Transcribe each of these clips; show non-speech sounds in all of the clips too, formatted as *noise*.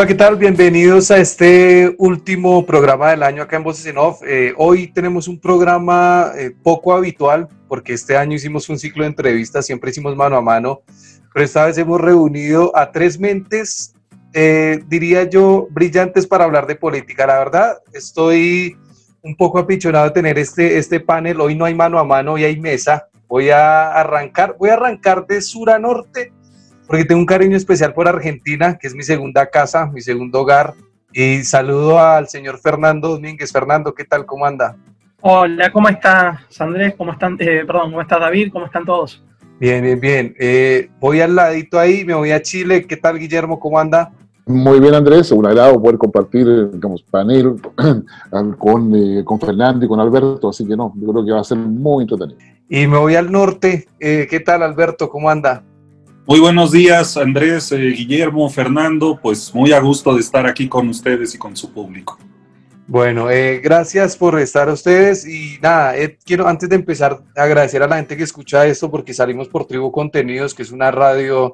Hola, ¿qué tal? Bienvenidos a este último programa del año acá en Voces en Off. Eh, hoy tenemos un programa eh, poco habitual porque este año hicimos un ciclo de entrevistas, siempre hicimos mano a mano, pero esta vez hemos reunido a tres mentes, eh, diría yo, brillantes para hablar de política. La verdad, estoy un poco apichonado de tener este, este panel. Hoy no hay mano a mano, hoy hay mesa. Voy a arrancar, voy a arrancar de sur a norte porque tengo un cariño especial por Argentina, que es mi segunda casa, mi segundo hogar. Y saludo al señor Fernando Domínguez. Fernando, ¿qué tal? ¿Cómo anda? Hola, ¿cómo estás, Andrés? ¿Cómo están? Eh, perdón, ¿cómo estás, David? ¿Cómo están todos? Bien, bien, bien. Eh, voy al ladito ahí, me voy a Chile. ¿Qué tal, Guillermo? ¿Cómo anda? Muy bien, Andrés. Un agrado poder compartir, digamos, panel *clears throat* con, eh, con Fernando y con Alberto. Así que no, yo creo que va a ser muy entretenido. Y me voy al norte. ¿Qué tal, Alberto? ¿Cómo anda? Muy buenos días, Andrés, eh, Guillermo, Fernando. Pues muy a gusto de estar aquí con ustedes y con su público. Bueno, eh, gracias por estar ustedes y nada, eh, quiero antes de empezar agradecer a la gente que escucha esto porque salimos por Tribu Contenidos, que es una radio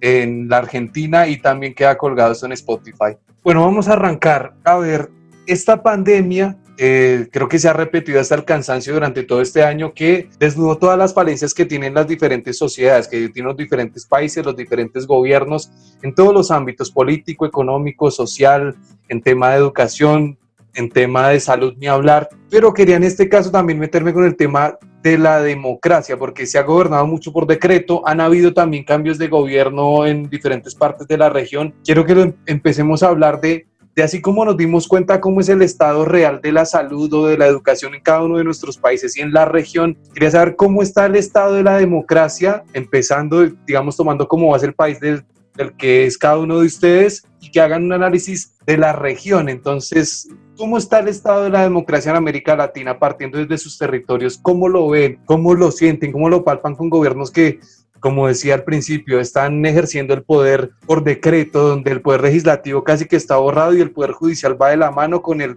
en la Argentina y también queda colgado en Spotify. Bueno, vamos a arrancar. A ver, esta pandemia eh, creo que se ha repetido hasta el cansancio durante todo este año, que desnudó todas las falencias que tienen las diferentes sociedades, que tienen los diferentes países, los diferentes gobiernos, en todos los ámbitos, político, económico, social, en tema de educación, en tema de salud, ni hablar. Pero quería en este caso también meterme con el tema de la democracia, porque se ha gobernado mucho por decreto, han habido también cambios de gobierno en diferentes partes de la región. Quiero que empecemos a hablar de así como nos dimos cuenta cómo es el estado real de la salud o de la educación en cada uno de nuestros países y en la región, quería saber cómo está el estado de la democracia, empezando, digamos, tomando como base el país del, del que es cada uno de ustedes y que hagan un análisis de la región. Entonces, ¿cómo está el estado de la democracia en América Latina partiendo desde sus territorios? ¿Cómo lo ven? ¿Cómo lo sienten? ¿Cómo lo palpan con gobiernos que como decía al principio, están ejerciendo el poder por decreto, donde el poder legislativo casi que está borrado y el poder judicial va de la mano con el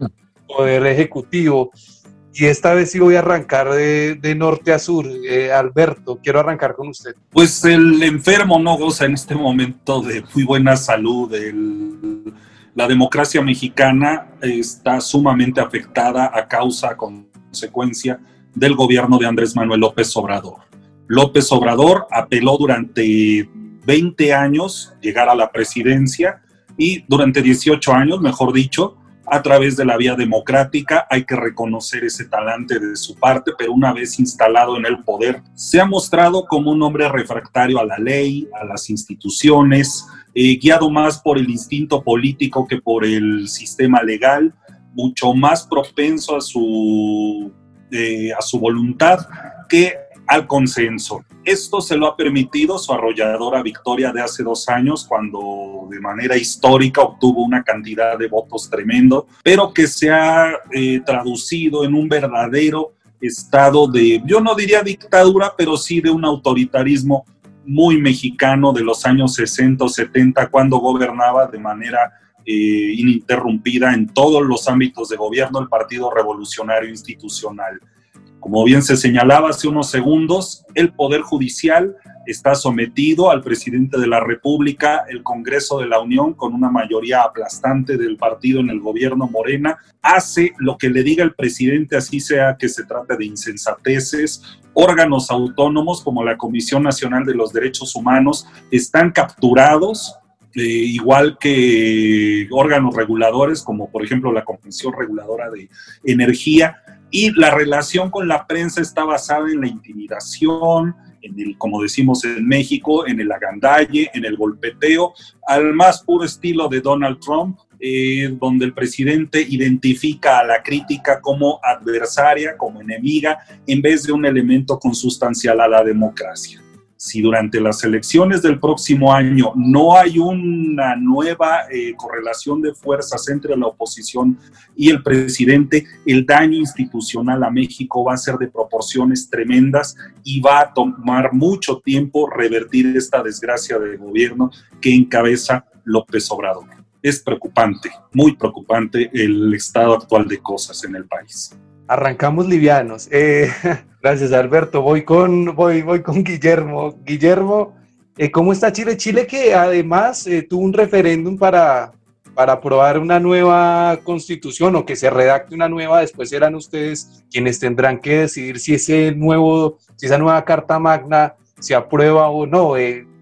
poder ejecutivo. Y esta vez sí voy a arrancar de, norte a sur. Eh, Alberto, quiero arrancar con usted. Pues el enfermo no goza en este momento de muy buena salud. la democracia mexicana está sumamente afectada a causa, consecuencia del gobierno de Andrés Manuel López Obrador. López Obrador apeló durante 20 años llegar a la presidencia y durante 18 años, mejor dicho, a través de la vía democrática. Hay que reconocer ese talante de su parte, pero una vez instalado en el poder, se ha mostrado como un hombre refractario a la ley, a las instituciones, eh, guiado más por el instinto político que por el sistema legal, mucho más propenso a su, eh, a su voluntad que al consenso. Esto se lo ha permitido su arrolladora victoria de hace dos años, cuando de manera histórica obtuvo una cantidad de votos tremendo, pero que se ha eh, traducido en un verdadero estado de, yo no diría dictadura, pero sí de un autoritarismo muy mexicano de los años 60 o 70, cuando gobernaba de manera eh, ininterrumpida en todos los ámbitos de gobierno el Partido Revolucionario Institucional. Como bien se señalaba hace unos segundos, el Poder Judicial está sometido al presidente de la República, el Congreso de la Unión, con una mayoría aplastante del partido en el gobierno Morena, hace lo que le diga el presidente, así sea que se trate de insensateces. Órganos autónomos como la Comisión Nacional de los Derechos Humanos están capturados eh, igual que órganos reguladores, como por ejemplo la Comisión Reguladora de Energía, y la relación con la prensa está basada en la intimidación, en el, como decimos en México, en el agandalle, en el golpeteo, al más puro estilo de Donald Trump, eh, donde el presidente identifica a la crítica como adversaria, como enemiga, en vez de un elemento consustancial a la democracia. Si durante las elecciones del próximo año no hay una nueva eh, correlación de fuerzas entre la oposición y el presidente, el daño institucional a México va a ser de proporciones tremendas y va a tomar mucho tiempo revertir esta desgracia de gobierno que encabeza López Obrador es preocupante, muy preocupante el estado actual de cosas en el país. Arrancamos livianos. Eh, *laughs* gracias, Alberto. Voy con, voy, voy con Guillermo. Guillermo, eh, ¿cómo está Chile? Chile que además eh, tuvo un referéndum para, para aprobar una nueva constitución o que se redacte una nueva, después serán ustedes quienes tendrán que decidir si ese nuevo, si esa nueva carta magna se aprueba o no.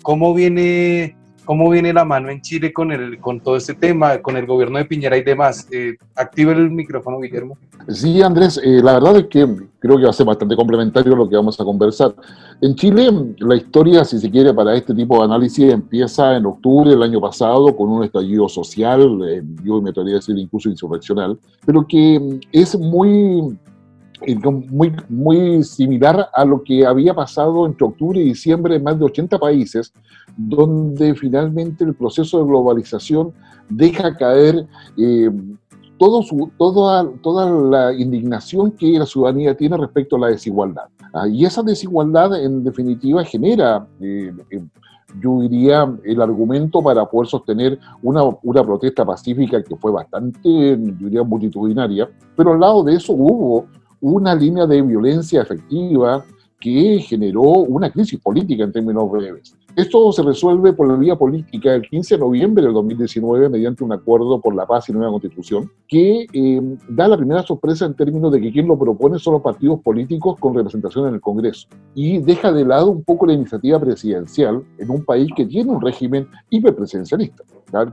¿Cómo viene ¿Cómo viene la mano en Chile con, el, con todo este tema, con el gobierno de Piñera y demás? Eh, active el micrófono, Guillermo. Sí, Andrés, eh, la verdad es que creo que va a ser bastante complementario lo que vamos a conversar. En Chile, la historia, si se quiere, para este tipo de análisis empieza en octubre del año pasado con un estallido social, eh, yo me atrevería a decir incluso insurreccional, pero que es muy muy, muy similar a lo que había pasado entre octubre y diciembre en más de 80 países, donde finalmente el proceso de globalización deja caer eh, todo su, toda, toda la indignación que la ciudadanía tiene respecto a la desigualdad. Ah, y esa desigualdad, en definitiva, genera, eh, eh, yo diría, el argumento para poder sostener una, una protesta pacífica que fue bastante, yo diría, multitudinaria, pero al lado de eso hubo una línea de violencia efectiva que generó una crisis política en términos breves. Esto se resuelve por la vía política el 15 de noviembre del 2019 mediante un acuerdo por la paz y nueva constitución que eh, da la primera sorpresa en términos de que quien lo propone son los partidos políticos con representación en el Congreso y deja de lado un poco la iniciativa presidencial en un país que tiene un régimen hiperpresidencialista,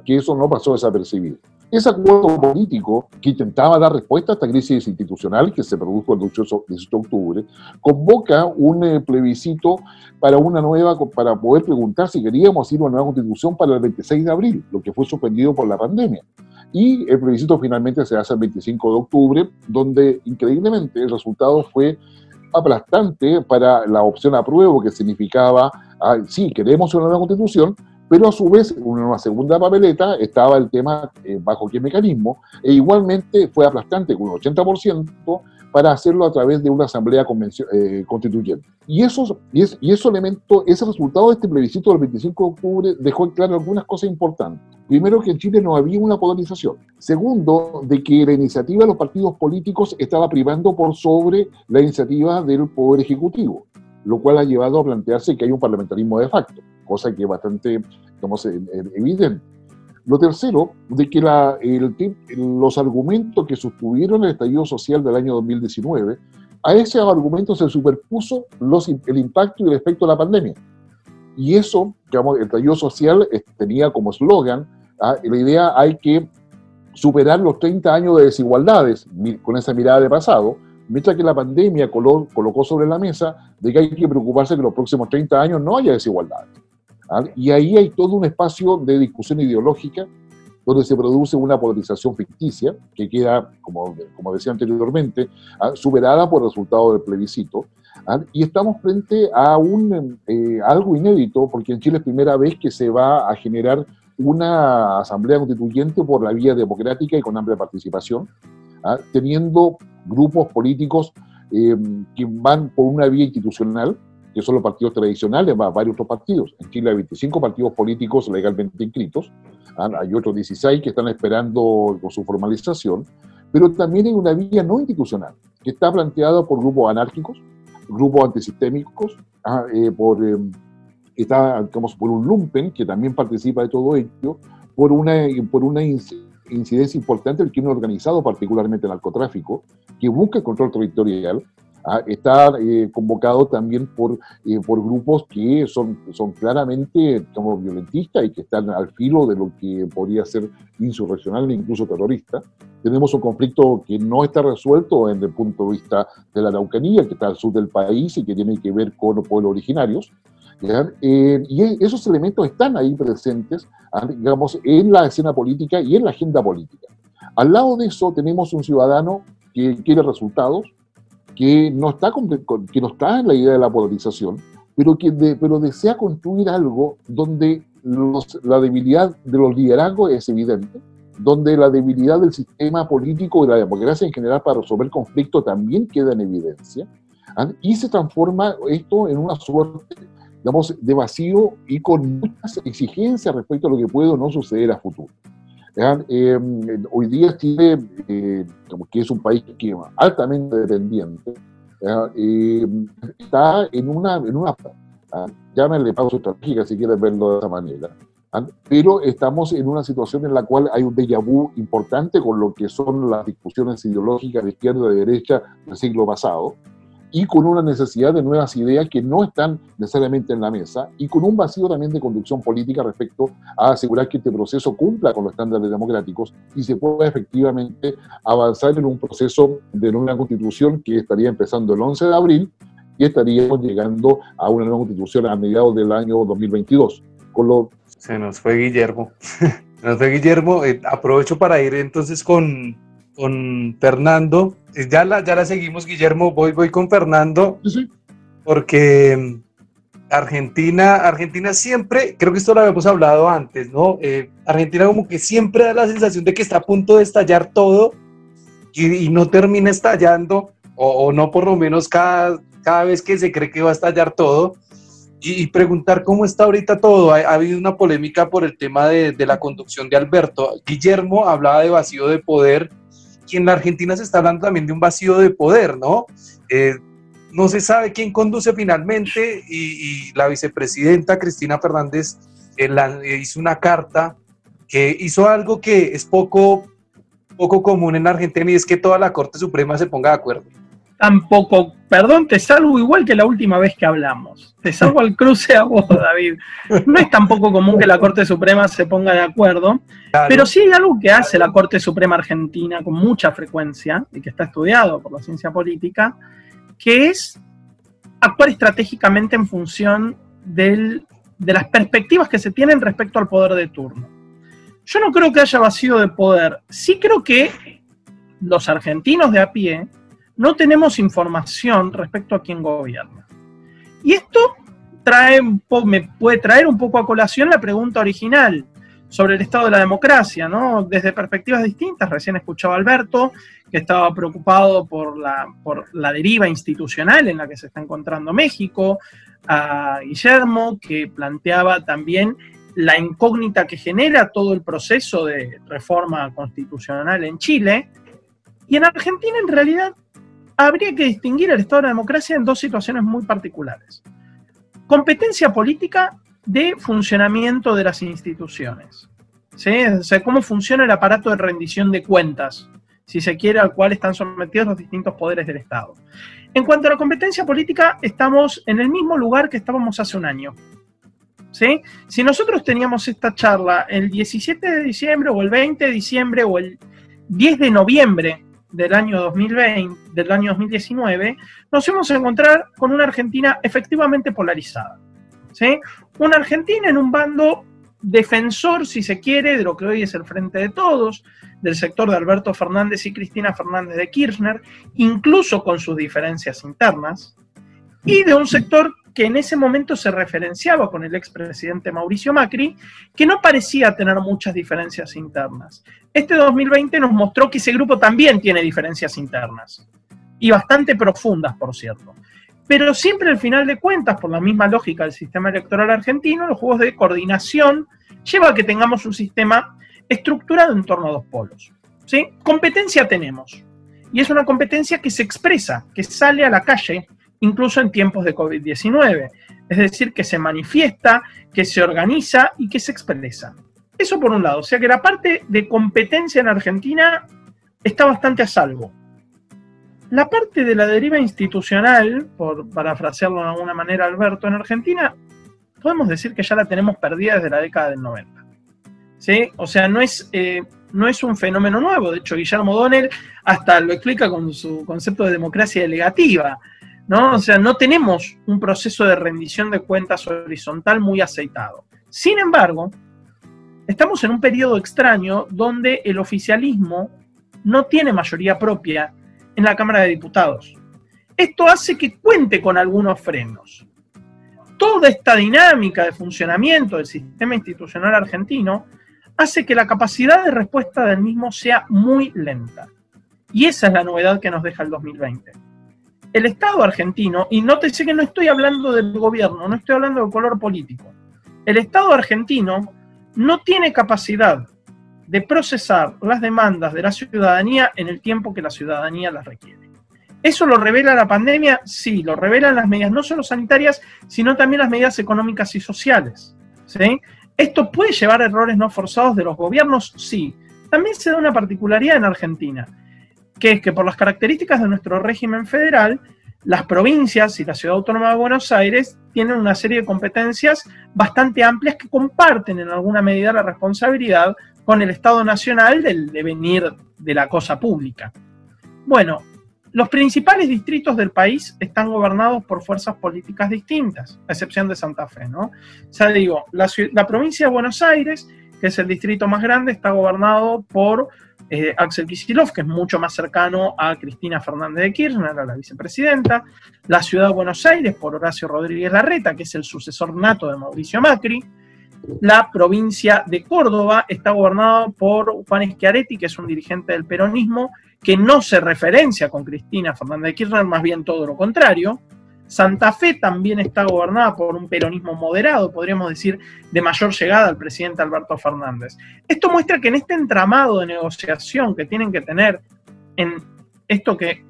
que eso no pasó desapercibido. Ese acuerdo político que intentaba dar respuesta a esta crisis institucional que se produjo el 18 de octubre, convoca un eh, plebiscito para una nueva, para poder preguntar si queríamos ir a una nueva constitución para el 26 de abril, lo que fue suspendido por la pandemia. Y el plebiscito finalmente se hace el 25 de octubre, donde increíblemente el resultado fue aplastante para la opción apruebo, que significaba, ah, sí, queremos una nueva constitución, pero a su vez, en una segunda papeleta estaba el tema eh, bajo qué mecanismo, e igualmente fue aplastante con un 80% para hacerlo a través de una asamblea eh, constituyente. Y, esos, y, y ese elemento, ese resultado de este plebiscito del 25 de octubre dejó en claro algunas cosas importantes. Primero, que en Chile no había una polarización. Segundo, de que la iniciativa de los partidos políticos estaba privando por sobre la iniciativa del Poder Ejecutivo, lo cual ha llevado a plantearse que hay un parlamentarismo de facto cosa que es bastante digamos, evidente. Lo tercero, de que la, los argumentos que sostuvieron el estallido social del año 2019, a ese argumento se superpuso los, el impacto y el efecto de la pandemia. Y eso, digamos, el estallido social tenía como eslogan ah, la idea hay que superar los 30 años de desigualdades con esa mirada de pasado, mientras que la pandemia colocó sobre la mesa de que hay que preocuparse que los próximos 30 años no haya desigualdades. ¿Ah? Y ahí hay todo un espacio de discusión ideológica donde se produce una polarización ficticia que queda, como, como decía anteriormente, ¿ah? superada por el resultado del plebiscito. ¿ah? Y estamos frente a un, eh, algo inédito, porque en Chile es primera vez que se va a generar una asamblea constituyente por la vía democrática y con amplia participación, teniendo grupos políticos eh, que van por una vía institucional, que son los partidos tradicionales, va varios otros partidos. En Chile hay 25 partidos políticos legalmente inscritos, ah, hay otros 16 que están esperando con su formalización, pero también hay una vía no institucional, que está planteada por grupos anárquicos, grupos antisistémicos, ah, eh, por, eh, está, digamos, por un lumpen que también participa de todo ello, por una, por una incidencia importante del crimen organizado, particularmente el narcotráfico, que busca el control territorial, Ah, está eh, convocado también por, eh, por grupos que son, son claramente como violentistas y que están al filo de lo que podría ser insurreccional e incluso terrorista. Tenemos un conflicto que no está resuelto desde el punto de vista de la Araucanía, que está al sur del país y que tiene que ver con los pueblos originarios. Eh, y esos elementos están ahí presentes, ah, digamos, en la escena política y en la agenda política. Al lado de eso tenemos un ciudadano que quiere resultados, que no está, que no está en la idea de la polarización, pero que pero desea construir algo donde la debilidad de los liderazgos es evidente, donde la debilidad del sistema político y la democracia en general para resolver conflictos también queda en evidencia, ¿ah? y se transforma esto en una suerte digamos, de vacío y con muchas exigencias respecto a lo que puede o no suceder a futuro. Eh, hoy día Chile, eh, que es un país que altamente dependiente, eh, está en una, en una llámenle pausa estratégica si quieren verlo de esa manera, pero estamos en una situación en la cual hay un déjà vu importante con lo que son las discusiones ideológicas de izquierda y de derecha del siglo pasado, y con una necesidad de nuevas ideas que no están necesariamente en la mesa y con un vacío también de conducción política respecto a asegurar que este proceso cumpla con los estándares democráticos y se pueda efectivamente avanzar en un proceso de nueva constitución que estaría empezando el 11 de abril y estaríamos llegando a una nueva constitución a mediados del año 2022. Con lo... Se nos fue Guillermo. *laughs* Se nos fue Guillermo. Eh, aprovecho para ir entonces con, con Fernando. Eh, ya la, ya la seguimos, Guillermo. Voy, voy con Fernando. Porque mm, Argentina, Argentina siempre, creo que esto lo habíamos hablado antes, ¿no? Eh, Argentina como que siempre da la sensación de que está a punto de estallar todo y, no termina estallando, o, no por lo menos cada, cada vez que se cree que va a estallar todo. Y, preguntar cómo está ahorita todo. Ha, habido una polémica por el tema de, de la conducción de Alberto. Guillermo hablaba de vacío de poder y en la Argentina se está hablando también de un vacío de poder, ¿no? Eh, no se sabe quién conduce finalmente y, la vicepresidenta Cristina Fernández eh, eh, hizo una carta que hizo algo que es poco, poco común en Argentina y es que toda la Corte Suprema se ponga de acuerdo tampoco, perdón, te salvo igual que la última vez que hablamos. Te salvo al cruce a vos, David. No es tampoco común que la Corte Suprema se ponga de acuerdo, pero sí hay algo que hace la Corte Suprema Argentina con mucha frecuencia y que está estudiado por la ciencia política, que es actuar estratégicamente en función de las perspectivas que se tienen respecto al poder de turno. Yo no creo que haya vacío de poder. Sí creo que los argentinos de a pie no tenemos información respecto a quién gobierna. Y esto me puede traer un poco a colación la pregunta original sobre el estado de la democracia, ¿no? Desde perspectivas distintas. Recién escuchaba a Alberto, que estaba preocupado por la, por la deriva institucional en la que se está encontrando México, a Guillermo, que planteaba también la incógnita que genera todo el proceso de reforma constitucional en Chile. Y en Argentina, en realidad, habría que distinguir el Estado de la democracia en dos situaciones muy particulares. Competencia política de funcionamiento de las instituciones. ¿sí? O sea, cómo funciona el aparato de rendición de cuentas, si se quiere, al cual están sometidos los distintos poderes del Estado. En cuanto a la competencia política, estamos en el mismo lugar que estábamos hace un año. ¿Sí? Si nosotros teníamos esta charla el 17 de diciembre o el 20 de diciembre o el 10 de noviembre del año 2020, del año 2019, nos vamos a encontrar con una Argentina efectivamente polarizada. ¿sí? Una Argentina en un bando defensor, si se quiere, de lo que hoy es el Frente de Todos, del sector de Alberto Fernández y Cristina Fernández de Kirchner, incluso con sus diferencias internas, y de un sector que en ese momento se referenciaba con el expresidente Mauricio Macri, que no parecía tener muchas diferencias internas. Este 2020 nos mostró que ese grupo también tiene diferencias internas, y bastante profundas, por cierto. Pero siempre al final de cuentas, por la misma lógica del sistema electoral argentino, los juegos de coordinación lleva a que tengamos un sistema estructurado en torno a dos polos. ¿sí? Competencia tenemos, y es una competencia que se expresa, que sale a la calle incluso en tiempos de COVID-19. Es decir, que se manifiesta, que se organiza y que se expresa. Eso por un lado. O sea que la parte de competencia en Argentina está bastante a salvo. La parte de la deriva institucional, por parafrasearlo de alguna manera Alberto, en Argentina podemos decir que ya la tenemos perdida desde la década del 90. ¿Sí? O sea, no es, eh, no es un fenómeno nuevo. De hecho, Guillermo Donel hasta lo explica con su concepto de democracia delegativa ¿no? O sea, no tenemos un proceso de rendición de cuentas horizontal muy aceitado. Sin embargo, estamos en un periodo extraño donde el oficialismo no tiene mayoría propia en la Cámara de Diputados. Esto hace que cuente con algunos frenos. Toda esta dinámica de funcionamiento del sistema institucional argentino hace que la capacidad de respuesta del mismo sea muy lenta. Y esa es la novedad que nos deja el 2020 el Estado argentino, y nótese que no estoy hablando del gobierno, no estoy hablando del color político, el Estado argentino no tiene capacidad de procesar las demandas de la ciudadanía en el tiempo que la ciudadanía las requiere. ¿Eso lo revela la pandemia? Sí, lo revelan las medidas no solo sanitarias, sino también las medidas económicas y sociales. ¿sí? ¿Esto puede llevar a errores no forzados de los gobiernos? Sí. También se da una particularidad en Argentina que es que por las características de nuestro régimen federal, las provincias y la Ciudad Autónoma de Buenos Aires tienen una serie de competencias bastante amplias que comparten en alguna medida la responsabilidad con el Estado Nacional del devenir de la cosa pública. Bueno, los principales distritos del país están gobernados por fuerzas políticas distintas, a excepción de Santa Fe, ¿no? O sea, digo, la, la provincia de Buenos Aires, que es el distrito más grande, está gobernado por eh, Axel Kicillof, que es mucho más cercano a Cristina Fernández de Kirchner, a la vicepresidenta, la ciudad de Buenos Aires por Horacio Rodríguez Larreta, que es el sucesor nato de Mauricio Macri, la provincia de Córdoba está gobernada por Juan Schiaretti, que es un dirigente del peronismo, que no se referencia con Cristina Fernández de Kirchner, más bien todo lo contrario, Santa Fe también está gobernada por un peronismo moderado, podríamos decir, de mayor llegada al presidente Alberto Fernández. Esto muestra que en este entramado de negociación que tienen que tener en esto que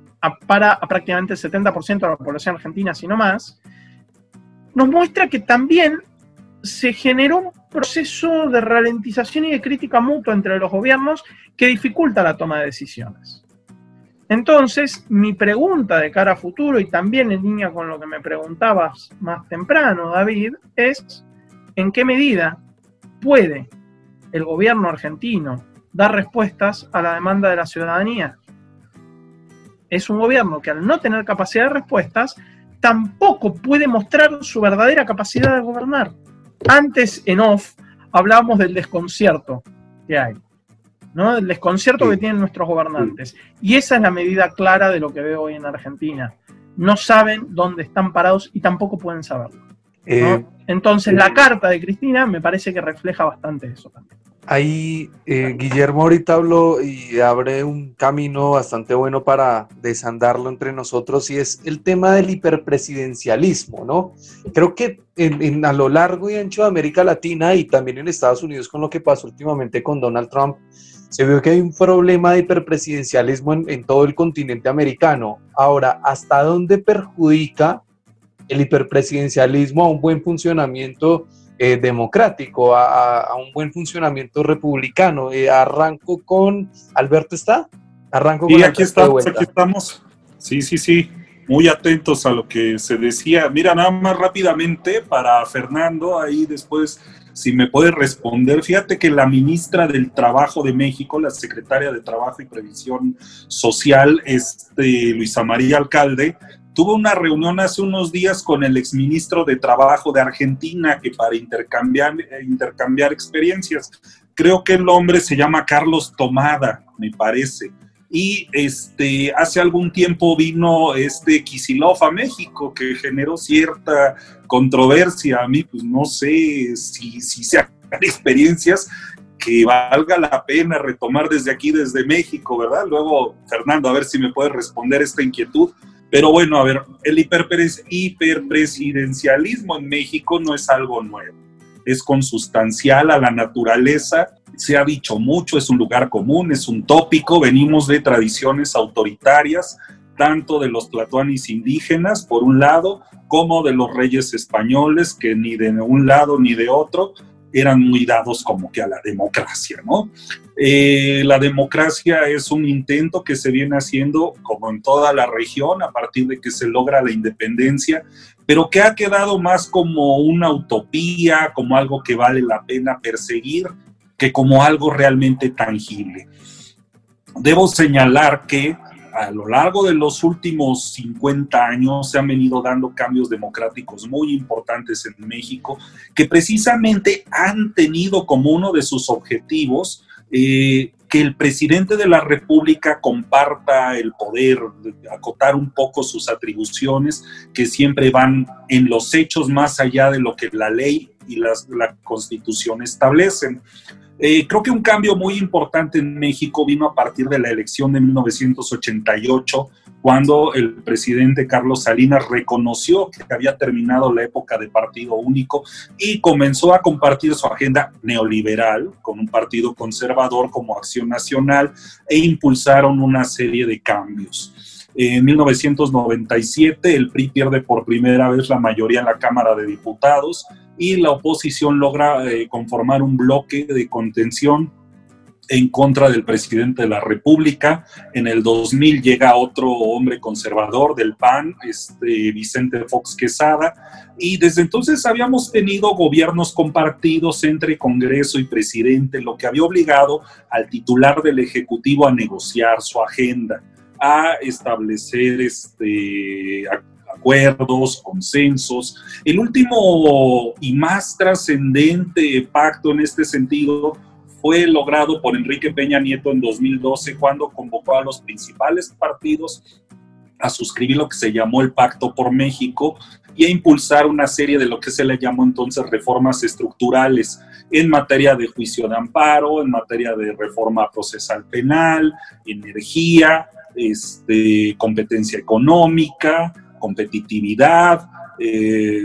para a prácticamente el 70% de la población argentina, si no más, nos muestra que también se generó un proceso de ralentización y de crítica mutua entre los gobiernos que dificulta la toma de decisiones. Entonces, mi pregunta de cara a futuro y también en línea con lo que me preguntabas más temprano, David, es en qué medida puede el gobierno argentino dar respuestas a la demanda de la ciudadanía. Es un gobierno que al no tener capacidad de respuestas, tampoco puede mostrar su verdadera capacidad de gobernar. Antes, en off, hablábamos del desconcierto que hay. ¿No? El desconcierto que tienen nuestros gobernantes. Y esa es la medida clara de lo que veo hoy en Argentina. No saben dónde están parados y tampoco pueden saberlo. Eh, Entonces, la carta de Cristina me parece que refleja bastante eso también. Ahí eh, Guillermo ahorita habló y abre un camino bastante bueno para desandarlo entre nosotros y es el tema del hiperpresidencialismo, ¿no? Creo que en, a lo largo y ancho de América Latina y también en Estados Unidos con lo que pasó últimamente con Donald Trump, se vio que hay un problema de hiperpresidencialismo en, todo el continente americano. Ahora, ¿hasta dónde perjudica el hiperpresidencialismo a un buen funcionamiento eh, democrático, a, un buen funcionamiento republicano? Eh, arranco con Alberto, ¿está? Arranco con y aquí, estamos, aquí estamos. Sí, sí, sí. Muy atentos a lo que se decía. Mira, nada más rápidamente para Fernando, ahí después si me puede responder. Fíjate que la ministra del Trabajo de México, la secretaria de Trabajo y Previsión Social, este, Luisa María Alcalde, tuvo una reunión hace unos días con el exministro de Trabajo de Argentina que para intercambiar, intercambiar experiencias. Creo que el hombre se llama Carlos Tomada, me parece y este, hace algún tiempo vino este Kisilov a México, que generó cierta controversia. A mí, pues no sé si, si sean experiencias que valga la pena retomar desde aquí, desde México, ¿verdad? Luego, Fernando, a ver si me puede responder esta inquietud. Pero bueno, a ver, el hiperpresidencialismo en México no es algo nuevo, es consustancial a la naturaleza. Se ha dicho mucho, es un lugar común, es un tópico, venimos de tradiciones autoritarias, tanto de los tlatoanis indígenas, por un lado, como de los reyes españoles, que ni de un lado ni de otro eran muy dados como que a la democracia, ¿no? Eh, la democracia es un intento que se viene haciendo como en toda la región a partir de que se logra la independencia, pero que ha quedado más como una utopía, como algo que vale la pena perseguir que como algo realmente tangible. Debo señalar que a lo largo de los últimos 50 años se han venido dando cambios democráticos muy importantes en México que precisamente han tenido como uno de sus objetivos eh, que el presidente de la República comparta el poder, acotar un poco sus atribuciones, que siempre van en los hechos más allá de lo que la ley y la constitución establecen. Eh, creo que un cambio muy importante en México vino a partir de la elección de 1988, cuando el presidente Carlos Salinas reconoció que había terminado la época de partido único y comenzó a compartir su agenda neoliberal con un partido conservador como Acción Nacional e impulsaron una serie de cambios. En 1997 el PRI pierde por primera vez la mayoría en la Cámara de Diputados y la oposición logra eh, conformar un bloque de contención en contra del presidente de la República. En el 2000 llega otro hombre conservador del PAN, este Vicente Fox Quesada, y desde entonces habíamos tenido gobiernos compartidos entre Congreso y presidente, lo que había obligado al titular del Ejecutivo a negociar su agenda, a establecer este, acuerdos, consensos. El último y más trascendente pacto en este sentido fue logrado por Enrique Peña Nieto en 2012 cuando convocó a los principales partidos a suscribir lo que se llamó el Pacto por México y a impulsar una serie de lo que se le llamó entonces reformas estructurales en materia de juicio de amparo, en materia de reforma procesal penal, energía, este, competencia económica, competitividad, eh,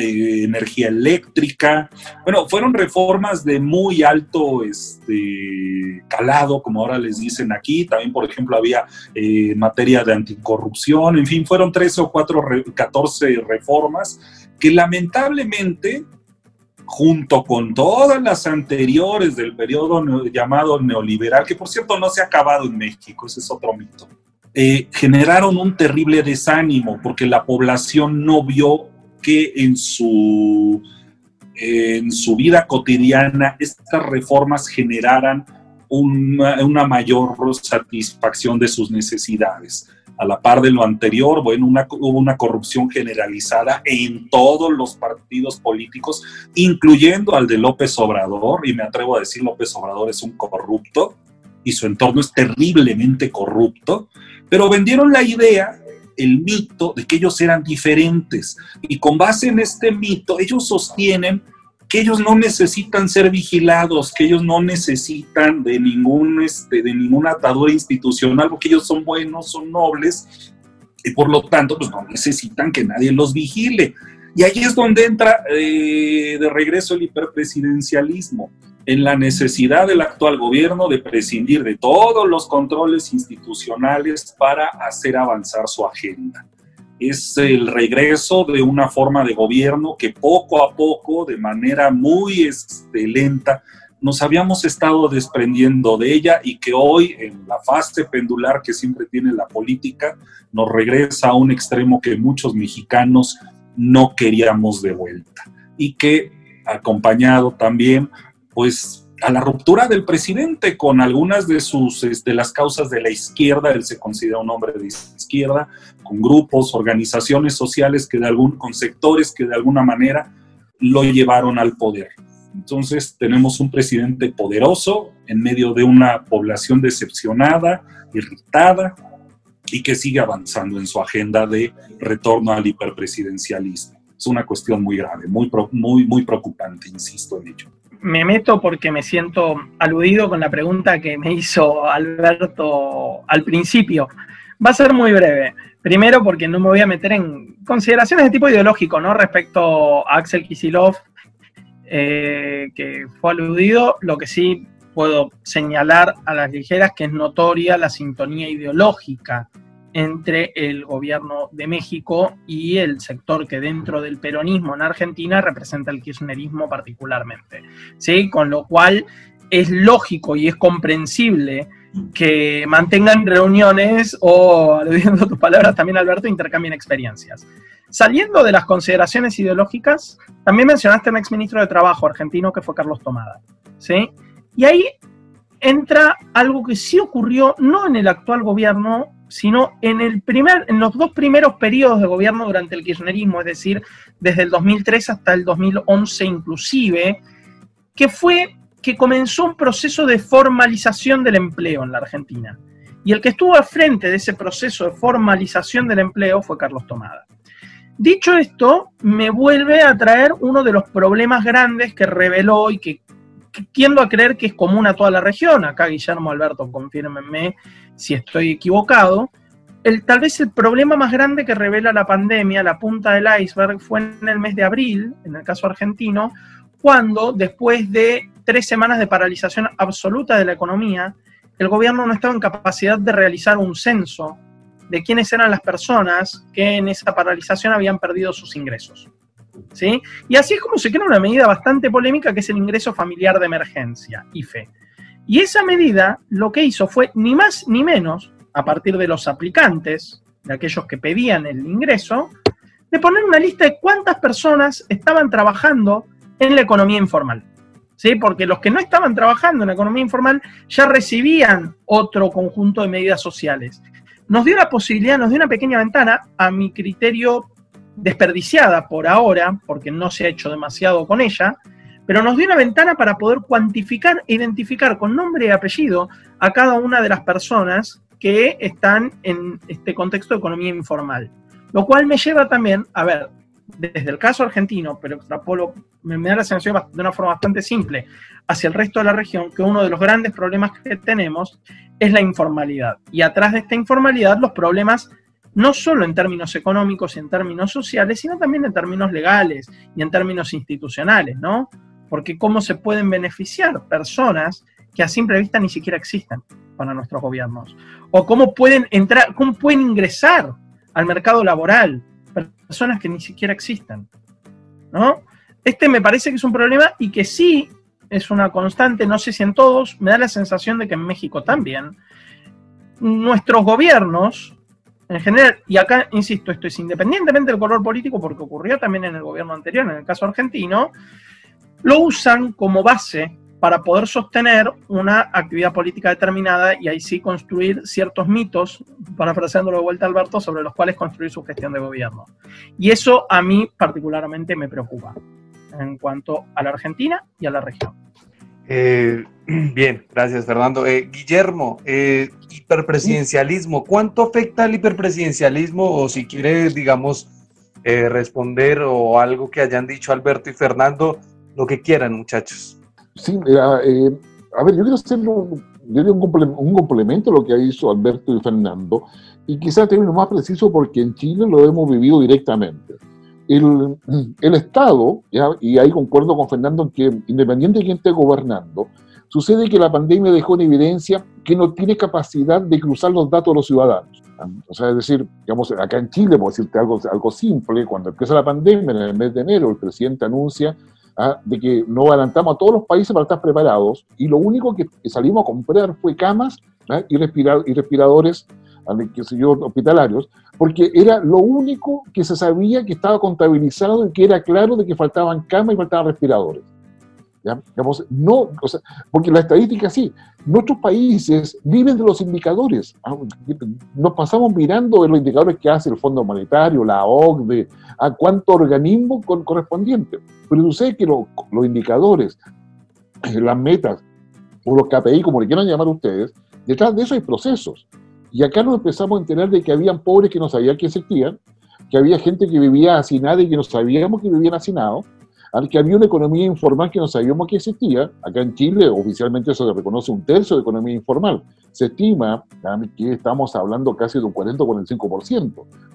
energía eléctrica. Bueno, fueron reformas de muy alto este, calado, como ahora les dicen aquí. También, por ejemplo, había eh, materia de anticorrupción. En fin, fueron 13 o 4, 14 reformas que lamentablemente junto con todas las anteriores del periodo llamado neoliberal, que por cierto no se ha acabado en México, ese es otro mito, eh, generaron un terrible desánimo porque la población no vio que en su, en su vida cotidiana estas reformas generaran una, una, mayor satisfacción de sus necesidades. A la par de lo anterior, bueno, una, hubo una corrupción generalizada en todos los partidos políticos, incluyendo al de López Obrador, y me atrevo a decir López Obrador es un corrupto y su entorno es terriblemente corrupto, pero vendieron la idea, el mito de que ellos eran diferentes. Y con base en este mito, ellos sostienen que ellos no necesitan ser vigilados, que ellos no necesitan de ningún, este, de ninguna atadura institucional, porque ellos son buenos, son nobles, y por lo tanto, pues no necesitan que nadie los vigile. Y ahí es donde entra eh, de regreso el hiperpresidencialismo en la necesidad del actual gobierno de prescindir de todos los controles institucionales para hacer avanzar su agenda. Es el regreso de una forma de gobierno que poco a poco, de manera muy este, lenta, nos habíamos estado desprendiendo de ella y que hoy, en la fase pendular que siempre tiene la política, nos regresa a un extremo que muchos mexicanos no queríamos de vuelta y que acompañado también pues a la ruptura del presidente con algunas de sus de las causas de la izquierda, él se considera un hombre de izquierda, con grupos, organizaciones sociales que de algún con sectores que de alguna manera lo llevaron al poder. Entonces tenemos un presidente poderoso en medio de una población decepcionada, irritada y que sigue avanzando en su agenda de retorno al hiperpresidencialismo. Es una cuestión muy grave, muy, muy, muy preocupante, insisto en ello me meto porque me siento aludido con la pregunta que me hizo Alberto al principio. Va a ser muy breve. Primero porque no me voy a meter en consideraciones de tipo ideológico, ¿no? Respecto a Axel Kisilov, eh, que fue aludido. Lo que sí puedo señalar a las ligeras que es notoria la sintonía ideológica entre el gobierno de México y el sector que dentro del peronismo en Argentina representa el kirchnerismo particularmente. ¿sí? Con lo cual es lógico y es comprensible que mantengan reuniones o, aludiendo tus palabras también, Alberto, intercambien experiencias. Saliendo de las consideraciones ideológicas, también mencionaste a un exministro de Trabajo argentino que fue Carlos Tomada. ¿sí? Y ahí entra algo que sí ocurrió no en el actual gobierno, sino en, el primer, en los dos primeros periodos de gobierno durante el kirchnerismo, es decir, desde el 2003 hasta el 2011 inclusive, que fue que comenzó un proceso de formalización del empleo en la Argentina. Y el que estuvo al frente de ese proceso de formalización del empleo fue Carlos Tomada. Dicho esto, me vuelve a traer uno de los problemas grandes que reveló y que, tiendo a creer que es común a toda la región. Acá Guillermo Alberto, confírmenme si estoy equivocado. El, tal vez el problema más grande que revela la pandemia, la punta del iceberg, fue en el mes de abril, en el caso argentino, cuando después de tres semanas de paralización absoluta de la economía, el gobierno no estaba en capacidad de realizar un censo de quiénes eran las personas que en esa paralización habían perdido sus ingresos. ¿sí? Y así es como se crea una medida bastante polémica que es el ingreso familiar de emergencia, IFE. Y esa medida lo que hizo fue ni más ni menos, a partir de los aplicantes, de aquellos que pedían el ingreso, de poner una lista de cuántas personas estaban trabajando en la economía informal. ¿sí? porque los que no estaban trabajando en la economía informal ya recibían otro conjunto de medidas sociales. Nos dio la posibilidad, nos dio una pequeña ventana, a mi criterio desperdiciada por ahora, porque no se ha hecho demasiado con ella, pero nos dio una ventana para poder cuantificar identificar con nombre y apellido a cada una de las personas que están en este contexto de economía informal. Lo cual me lleva también, a ver, desde el caso argentino, pero extrapolo, me, da la sensación de una forma bastante simple hacia el resto de la región, que uno de los grandes problemas que tenemos es la informalidad. Y atrás de esta informalidad, los problemas no solo en términos económicos y en términos sociales, sino también en términos legales y en términos institucionales, ¿no? Porque cómo se pueden beneficiar personas que a simple vista ni siquiera existen para nuestros gobiernos, o cómo pueden entrar, cómo pueden ingresar al mercado laboral personas que ni siquiera existen. ¿no? Este me parece que es un problema y que sí es una constante, no sé si en todos, me da la sensación de que en México también, nuestros gobiernos, en general, y acá, insisto, esto es independientemente del color político, porque ocurrió también en el gobierno anterior, en el caso argentino, lo usan como base para poder sostener una actividad política determinada y ahí sí construir ciertos mitos, parafraseándolo de vuelta Alberto, sobre los cuales construir su gestión de gobierno. Y eso a mí particularmente me preocupa en cuanto a la Argentina y a la región. Eh, *clears throat* bien, gracias Fernando. Eh, Guillermo, eh, hiperpresidencialismo, ¿cuánto afecta el hiperpresidencialismo o si quiere, digamos, responder o algo que hayan dicho Alberto y Fernando, lo que quieran muchachos? Sí, eh, a ver, yo quiero hacer un, un, complemento a lo que ha dicho Alberto y Fernando, y quizás términos más preciso porque en Chile lo hemos vivido directamente. El, *clears throat* el Estado, y ahí concuerdo con Fernando en que independiente de quién esté gobernando, sucede que la pandemia dejó en evidencia que no tiene capacidad de cruzar los datos de los ciudadanos. O sea, es decir, digamos, acá en Chile, por decirte algo, algo simple, cuando empieza la pandemia en el mes de enero, el presidente anuncia ¿ah? de que nos adelantamos a todos los países para estar preparados y lo único que, salimos a comprar fue camas ¿ah? y, respirar, y respiradores ¿ah? qué sé yo, hospitalarios, porque era lo único que se sabía que estaba contabilizado y que era claro de que faltaban camas y faltaban respiradores. no, porque la estadística sí, nuestros países viven de los indicadores. Nos pasamos mirando los indicadores que hace el Fondo Monetario, la OCDE, a cuánto organismo correspondiente. Pero sabes que los indicadores, eh, las metas o los KPI, como le quieran llamar ustedes, detrás de eso hay procesos. Y acá nos empezamos a enterar de que habían pobres que no sabían que existían, que había gente que vivía hacinada y que no sabíamos que vivían hacinados, que había una economía informal que no sabíamos que existía. Acá en Chile oficialmente se reconoce un tercio de economía informal. Se estima que estamos hablando casi de un 40 o 45%.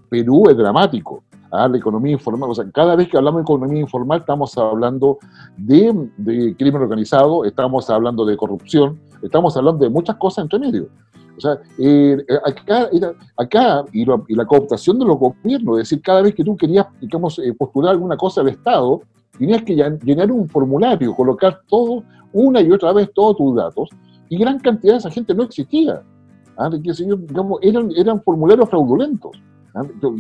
Perú es dramático la economía informal. O sea, cada vez que hablamos de economía informal estamos hablando de, de, crimen organizado, estamos hablando de corrupción, estamos hablando de muchas cosas entre medio. O sea, eh, acá, acá y, la cooptación de los gobiernos, es decir, cada vez que tú querías, digamos, eh, postular alguna cosa al Estado, tenías que llenar un formulario, colocar todo, una y otra vez todos tus datos, y gran cantidad de esa gente no existía. ¿ah? digamos, eran, eran formularios fraudulentos.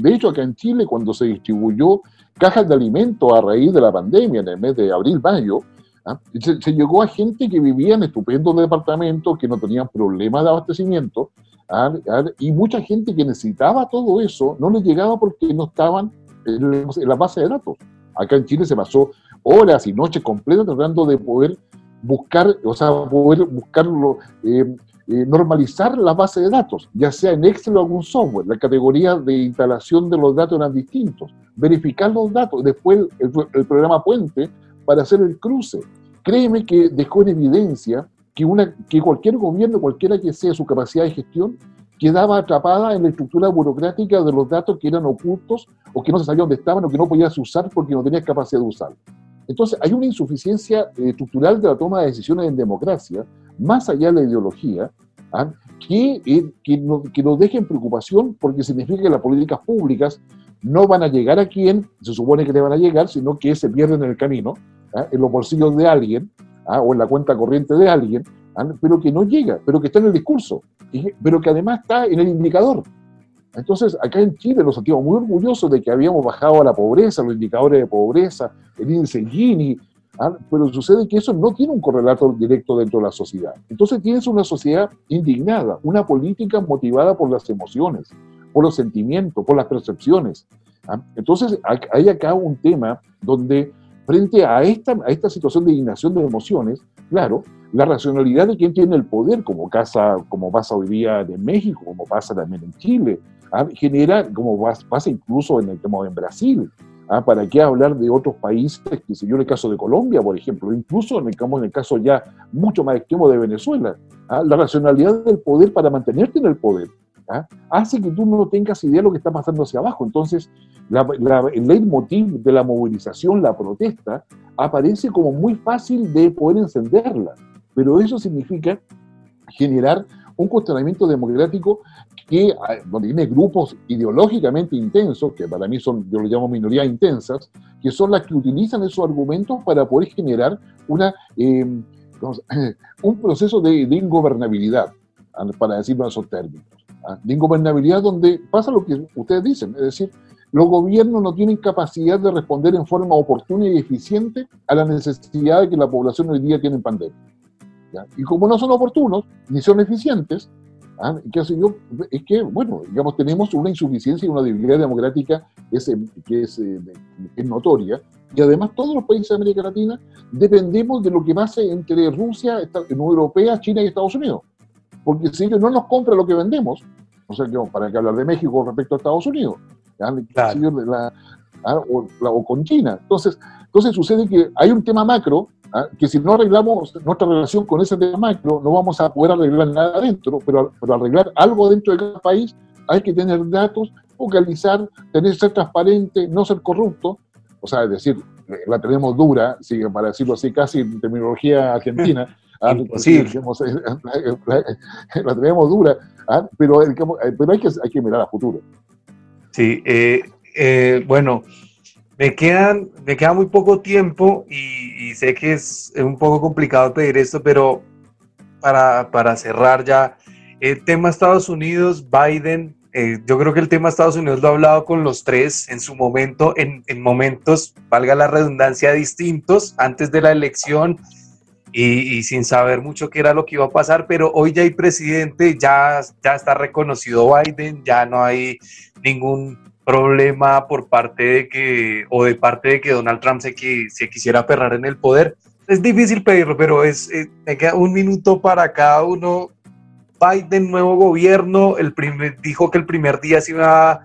De hecho, acá en Chile, cuando se distribuyó cajas de alimentos a raíz de la pandemia en el mes de abril-mayo, ¿ah? Se, llegó a gente que vivía en estupendos departamentos, que no tenían problemas de abastecimiento, ¿ah? ¿Ah? y mucha gente que necesitaba todo eso no les llegaba porque no estaban en, la base de datos. Acá en Chile se pasó horas y noches completas tratando de poder buscar, o sea, poder buscarlo, eh, eh, normalizar la base de datos, ya sea en Excel o algún software. La categoría de instalación de los datos eran distintos. Verificar los datos, después el programa Puente para hacer el cruce. Créeme que dejó en evidencia que, una, que cualquier gobierno, cualquiera que sea su capacidad de gestión, quedaba atrapada en la estructura burocrática de los datos que eran ocultos o que no se sabía dónde estaban o que no podías usar porque no tenías capacidad de usar. Entonces, hay una insuficiencia eh, estructural de la toma de decisiones en democracia, más allá de la ideología, ¿ah? que, eh, que, que, nos deja en preocupación porque significa que las políticas públicas no van a llegar a quien se supone que le van a llegar, sino que se pierden en el camino, ¿ah? en los bolsillos de alguien ¿ah? o en la cuenta corriente de alguien. Pero que no llega, pero que está en el discurso, pero que además está en el indicador. Entonces, acá en Chile nos sentimos muy orgullosos de que habíamos bajado a la pobreza, los indicadores de pobreza, el índice Gini, pero sucede que eso no tiene un correlato directo dentro de la sociedad. Entonces tienes una sociedad indignada, una política motivada por las emociones, por los sentimientos, por las percepciones. ¿ah? Entonces, hay acá un tema donde, frente a esta, a esta situación de indignación de emociones, claro, la racionalidad de quien tiene el poder, como, casa, como pasa hoy día en México, como pasa también en Chile, ¿ah? genera, como pasa incluso en, el, como en Brasil, ¿ah? ¿Para qué hablar de otros países, que se dio en el caso de Colombia, por ejemplo, incluso en el, en el caso ya mucho más extremo de Venezuela? La racionalidad del poder para mantenerte en el poder. ¿ah? hace que tú no tengas idea de lo que está pasando hacia abajo. Entonces, la, el leitmotiv de la movilización, la protesta, aparece como muy fácil de poder encenderla. Pero eso significa generar un cuestionamiento democrático que, ah, donde tiene grupos ideológicamente intensos, que para mí son, yo lo llamo minorías intensas, que son las que utilizan esos argumentos para poder generar una, em, *laughs* un proceso de, de, ingobernabilidad, para decirlo en esos términos de ingobernabilidad donde pasa lo que ustedes dicen, es decir, los gobiernos no tienen capacidad de responder en forma oportuna y eficiente a la necesidad que la población hoy día tiene en pandemia. Y como no son oportunos ni son eficientes, ¿ah? ¿qué hace yo? Es que, bueno, digamos, tenemos una insuficiencia y una debilidad democrática que es, que es, eh, es notoria, y además todos los países de América Latina dependemos de lo que pase entre Rusia, Unión Europea, China y Estados Unidos porque si ellos no nos compran lo que vendemos, o sea, ¿para qué hablar de México respecto a Estados Unidos? ¿ah? o, con China. Entonces, entonces sucede que hay un tema macro, ¿ah? que si no arreglamos nuestra relación con ese tema macro, no vamos a poder arreglar nada adentro, pero, pero arreglar algo dentro de cada país hay que tener datos, focalizar, tener ser transparente, no ser corrupto, o sea, es decir, la tenemos dura, para decirlo así, casi en terminología argentina, *laughs* ¿ah? sí. *laughs* la tenemos dura, ¿ah? pero, pero hay, que, hay que mirar a futuro. Sí, eh, eh, bueno, me, quedan, me queda muy poco tiempo y, sé que es, un poco complicado pedir esto, pero para, para cerrar ya, el tema Estados Unidos, Biden, eh, yo creo que el tema Estados Unidos lo ha hablado con los tres en su momento, en, en, momentos, valga la redundancia, distintos, antes de la elección y, sin saber mucho qué era lo que iba a pasar, pero hoy ya hay presidente, ya, ya está reconocido Biden, ya no hay ningún problema por parte de que, o de parte de que Donald Trump se, que, se quisiera aferrar en el poder. Es difícil pedirlo, pero es, eh, me queda un minuto para cada uno. Biden, nuevo gobierno, el primer, dijo que el primer día se iba a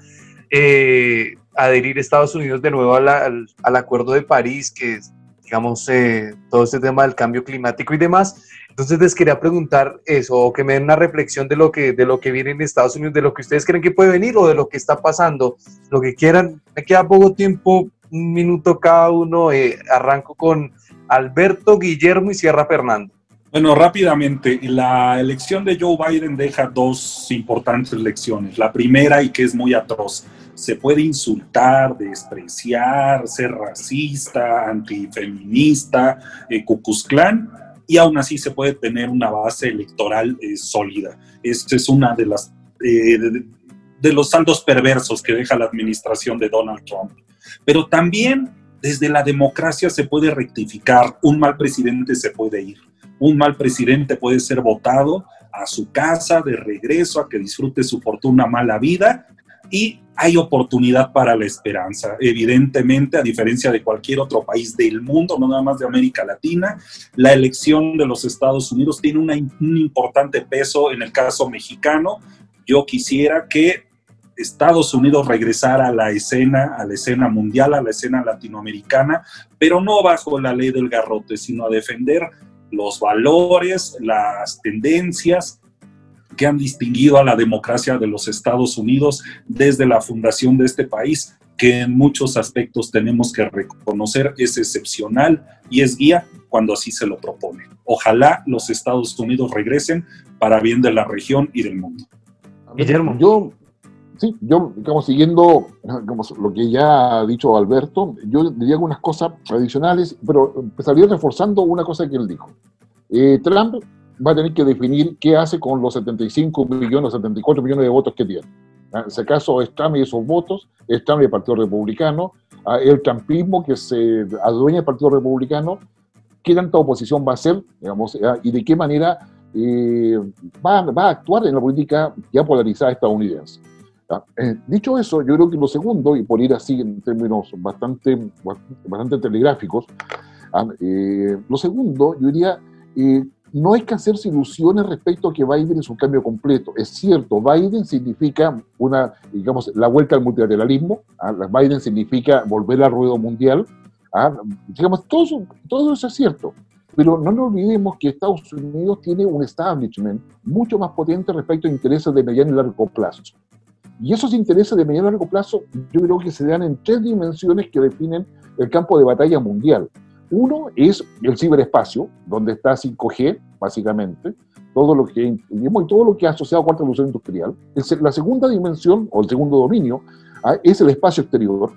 eh, adherir Estados Unidos de nuevo al, al, Acuerdo de París, que digamos, eh, todo este tema del cambio climático y demás. Entonces les quería preguntar eso, o que me den una reflexión de lo que, de lo que viene en Estados Unidos, de lo que ustedes creen que puede venir o de lo que está pasando, lo que quieran. Me queda poco tiempo, un minuto cada uno. Eh, arranco con Alberto, Guillermo y Sierra Fernando. Bueno, rápidamente, la elección de Joe Biden deja dos importantes lecciones. La primera, y que es muy atroz, se puede insultar, despreciar, ser racista, antifeminista, eh, y aún así se puede tener una base electoral eh, sólida. Esta es una de las eh, de, los saldos perversos que deja la administración de Donald Trump. Pero también desde la democracia se puede rectificar, un mal presidente se puede ir, un mal presidente puede ser votado a su casa de regreso, a que disfrute su fortuna mala vida y hay oportunidad para la esperanza. Evidentemente, a diferencia de cualquier otro país del mundo, no nada más de América Latina, la elección de los Estados Unidos tiene un importante peso en el caso mexicano. Yo quisiera que Estados Unidos regresara a la escena, a la escena mundial, a la escena latinoamericana, pero no bajo la ley del garrote, sino a defender los valores, las tendencias que han distinguido a la democracia de los Estados Unidos desde la fundación de este país, que en muchos aspectos tenemos que reconocer es excepcional y es guía cuando así se lo propone. Ojalá los Estados Unidos regresen para bien de la región y del mundo. Guillermo. Yo Sí, yo, digamos, siguiendo lo que ya ha dicho Alberto, yo diría algunas cosas adicionales, pero empezaría reforzando una cosa que él dijo. Eh, Trump va a tener que definir qué hace con los 75 millones, 74 millones de votos que tiene. En ese caso, es esos votos, es el Partido Republicano, ah, el trumpismo que se adueña del Partido Republicano, qué tanta oposición va a hacer, digamos, ah, y de qué manera eh, va, va, a actuar en la política ya polarizada estadounidense. Eh, dicho eso, yo creo que lo segundo, y por ir así en términos bastante, bastante telegráficos, ah, eh, lo segundo, yo diría, eh, no hay que hacerse ilusiones respecto a que Biden es un cambio completo. Es cierto, Biden significa una, digamos, la vuelta al multilateralismo, ¿ah? Biden significa volver al ruedo mundial, ¿ah? digamos, todo eso, todo eso es cierto. Pero no nos olvidemos que Estados Unidos tiene un establishment mucho más potente respecto a intereses de mediano y largo plazo. Y esos intereses de mediano y largo plazo yo creo que se dan en tres dimensiones que definen el campo de batalla mundial. Uno es el ciberespacio, donde está 5G, básicamente, todo lo que, y todo lo que ha asociado a cuarta revolución industrial. La segunda dimensión, o el segundo dominio, ah, es el espacio exterior,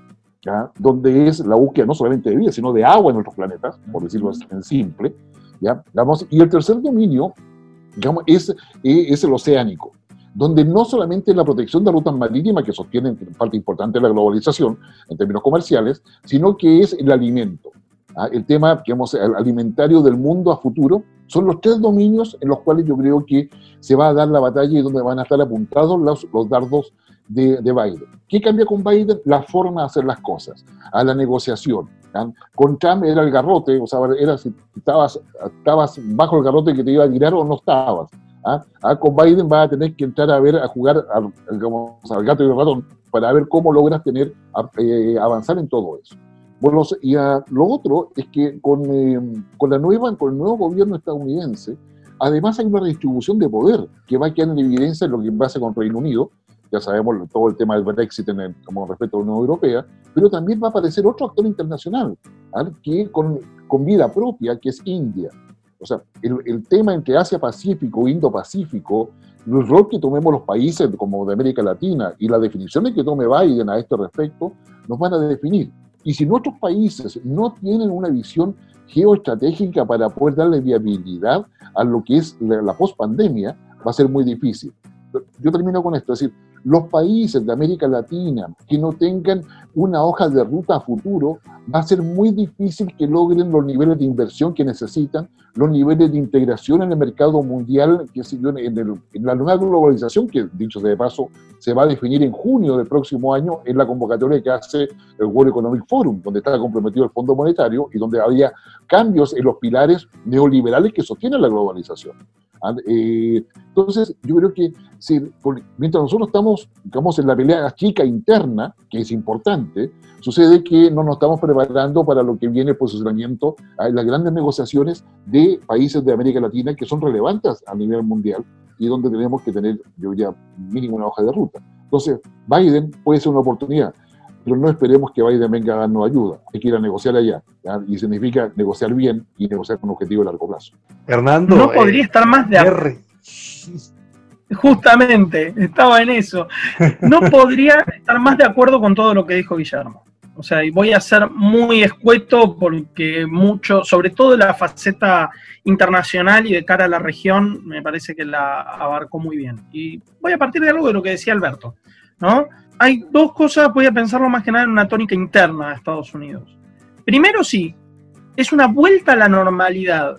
donde es la búsqueda no solamente de vida, sino de agua en nuestros planetas, por decirlo en simple. ¿ya? y el tercer dominio digamos, es, es el oceánico, donde no solamente la protección de rutas marítimas, que sostienen parte importante de la globalización en términos comerciales, sino que es el alimento. ¿Ah? El tema digamos, alimentario del mundo a futuro son los tres dominios en los cuales yo creo que se va a dar la batalla y donde van a estar apuntados los, los dardos de, de, Biden. ¿Qué cambia con Biden? La forma de hacer las cosas, a la negociación. Con Trump era el garrote, o sea, era si estabas, estabas bajo el garrote que te iba a tirar o no estabas. ¿ah? ¿Ah? con Biden va a tener que entrar a ver, a jugar al, gato y el ratón para ver cómo logras tener, eh, avanzar en todo eso. Bueno, y lo otro es que con, eh, con, la nueva, con el nuevo gobierno estadounidense, además hay una redistribución de poder que va a quedar en evidencia en lo que pasa con Reino Unido, ya sabemos todo el tema del Brexit en como respecto a la Unión Europea, pero también va a aparecer otro actor internacional, ¿ah? que con, con vida propia, que es India. O sea, el, tema entre Asia-Pacífico, Indo-Pacífico, el rol que tomemos los países como de América Latina y las definiciones que tome Biden a este respecto, nos van a definir. Y si nuestros países no tienen una visión geoestratégica para poder darle viabilidad a lo que es la, la post-pandemia, va a ser muy difícil. Yo termino con esto, es decir, los países de América Latina que no tengan una hoja de ruta a futuro, va a ser muy difícil que logren los niveles de inversión que necesitan, los niveles de integración en el mercado mundial, que en, en la nueva globalización, que dicho sea de paso, se va a definir en junio del próximo año en la convocatoria que hace el World Economic Forum, donde está comprometido el Fondo Monetario y donde había cambios en los pilares neoliberales que sostienen la globalización. Ah, eh, entonces, yo creo que si, mientras nosotros estamos, digamos, en la pelea chica interna, que es importante, sucede que no nos estamos preparando para lo que viene el posicionamiento, a las grandes negociaciones de países de América Latina que son relevantes a nivel mundial y donde tenemos que tener, yo diría, mínimo una hoja de ruta. Entonces, Biden puede ser una oportunidad pero no esperemos que Biden venga a darnos ayuda. Hay que ir a negociar allá. y significa negociar bien y negociar con objetivo a largo plazo. Hernando. No podría eh, estar más de acuerdo. Justamente, estaba en eso. No *laughs* podría estar más de acuerdo con todo lo que dijo Guillermo. O sea, y voy a ser muy escueto porque mucho, sobre todo la faceta internacional y de cara a la región, me parece que la abarcó muy bien. Y voy a partir de algo de lo que decía Alberto, ¿no? Hay dos cosas, voy a pensarlo más que nada en una tónica interna de Estados Unidos. Primero sí, es una vuelta a la normalidad.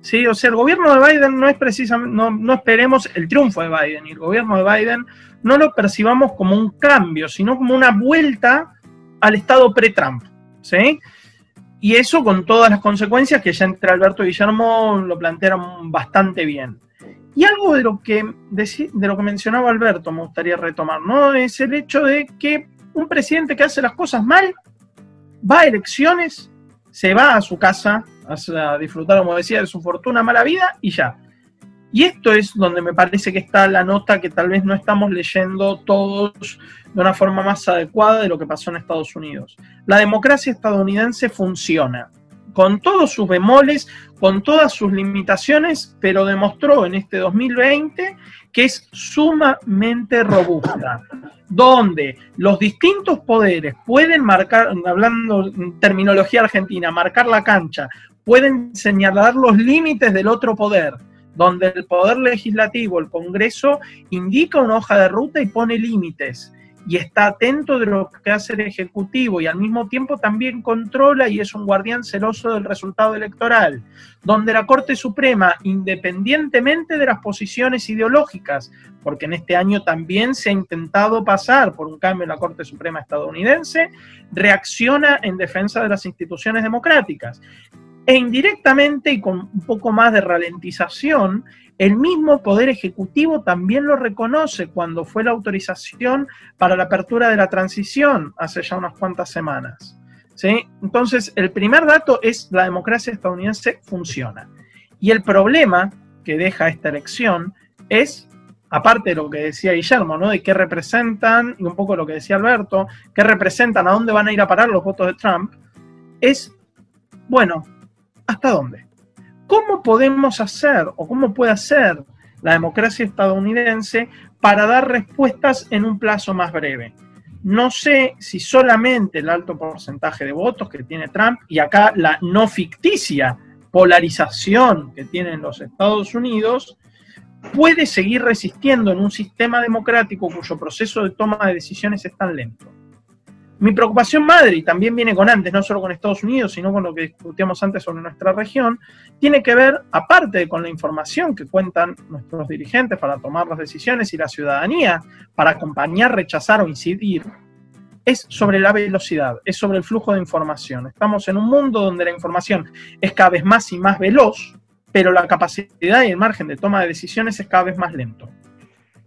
¿sí? O sea, el gobierno de Biden no es precisamente, no, esperemos el triunfo de Biden y el gobierno de Biden no lo percibamos como un cambio, sino como una vuelta al estado pre-Trump. ¿sí? Y eso con todas las consecuencias que ya entre Alberto y Guillermo lo plantearon bastante bien. Y algo de lo que, de, lo que mencionaba Alberto me gustaría retomar, ¿no? Es el hecho de que un presidente que hace las cosas mal va a elecciones, se va a su casa a disfrutar, como decía, de su fortuna, mala vida y ya. Y esto es donde me parece que está la nota que tal vez no estamos leyendo todos de una forma más adecuada de lo que pasó en Estados Unidos. La democracia estadounidense funciona, con todos sus bemoles, con todas sus limitaciones, pero demostró en este 2020 que es sumamente robusta, donde los distintos poderes pueden marcar, hablando en terminología argentina, marcar la cancha, pueden señalar los límites del otro poder donde el Poder Legislativo, el Congreso, indica una hoja de ruta y pone límites y está atento de lo que hace el Ejecutivo y al mismo tiempo también controla y es un guardián celoso del resultado electoral, donde la Corte Suprema, independientemente de las posiciones ideológicas, porque en este año también se ha intentado pasar por un cambio en la Corte Suprema estadounidense, reacciona en defensa de las instituciones democráticas. E indirectamente y con un poco más de ralentización, el mismo Poder Ejecutivo también lo reconoce cuando fue la autorización para la apertura de la transición hace ya unas cuantas semanas. ¿sí? Entonces, el primer dato es la democracia estadounidense funciona. Y el problema que deja esta elección es, aparte de lo que decía Guillermo, ¿no? de qué representan, y un poco lo que decía Alberto, qué representan, a dónde van a ir a parar los votos de Trump, es, bueno, ¿Hasta dónde? ¿Cómo podemos hacer o cómo puede hacer la democracia estadounidense para dar respuestas en un plazo más breve? No sé si solamente el alto porcentaje de votos que tiene Trump y acá la no ficticia polarización que tienen los Estados Unidos puede seguir resistiendo en un sistema democrático cuyo proceso de toma de decisiones es tan lento. Mi preocupación madre, y también viene con antes, no solo con Estados Unidos, sino con lo que discutíamos antes sobre nuestra región, tiene que ver, aparte con la información que cuentan nuestros dirigentes para tomar las decisiones y la ciudadanía para acompañar, rechazar o incidir, es sobre la velocidad, es sobre el flujo de información. Estamos en un mundo donde la información es cada vez más y más veloz, pero la capacidad y el margen de toma de decisiones es cada vez más lento.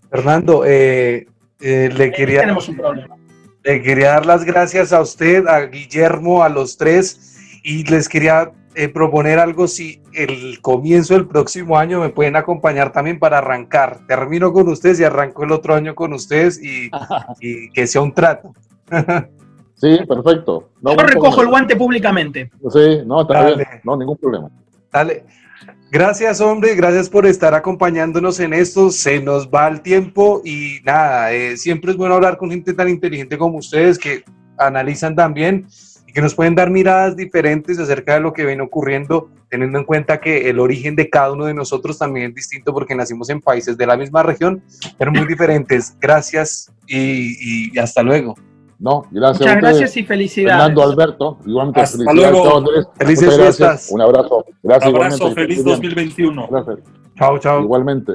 Fernando, eh, eh, le quería... Tenemos un problema. Le quería dar las gracias a usted, a Guillermo, a los tres, y les quería eh, proponer algo si el comienzo del próximo año me pueden acompañar también para arrancar. Termino con ustedes y arranco el otro año con ustedes y, *laughs* que sea un trato. *laughs* sí, perfecto. No, Yo recojo el guante públicamente. Sí, no, está bien. No, ningún problema. Dale. Gracias, hombre, gracias por estar acompañándonos en esto. Se nos va el tiempo y nada, eh, siempre es bueno hablar con gente tan inteligente como ustedes que analizan también y que nos pueden dar miradas diferentes acerca de lo que viene ocurriendo, teniendo en cuenta que el origen de cada uno de nosotros también es distinto porque nacimos en países de la misma región, pero muy *laughs* diferentes. Gracias y hasta luego. No, gracias. Muchas gracias y felicidades. Fernando Alberto, igualmente Hasta felicidades. Luego. Felices fiestas. Un abrazo. Gracias. Un abrazo, feliz 2021. Gracias. Chao, chao. Igualmente.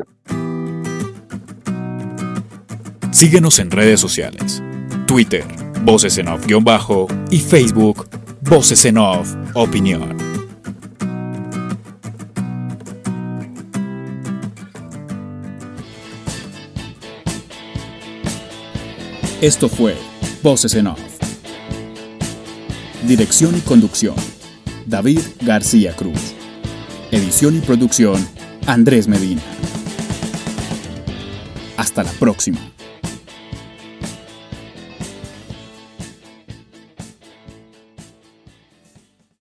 Síguenos en redes sociales. Twitter, Voces en Off-Bajo y Facebook, Voces en Off Opinión. Esto fue Voces en Off. Dirección y conducción. David García Cruz. Edición y producción. Andrés Medina. Hasta la próxima.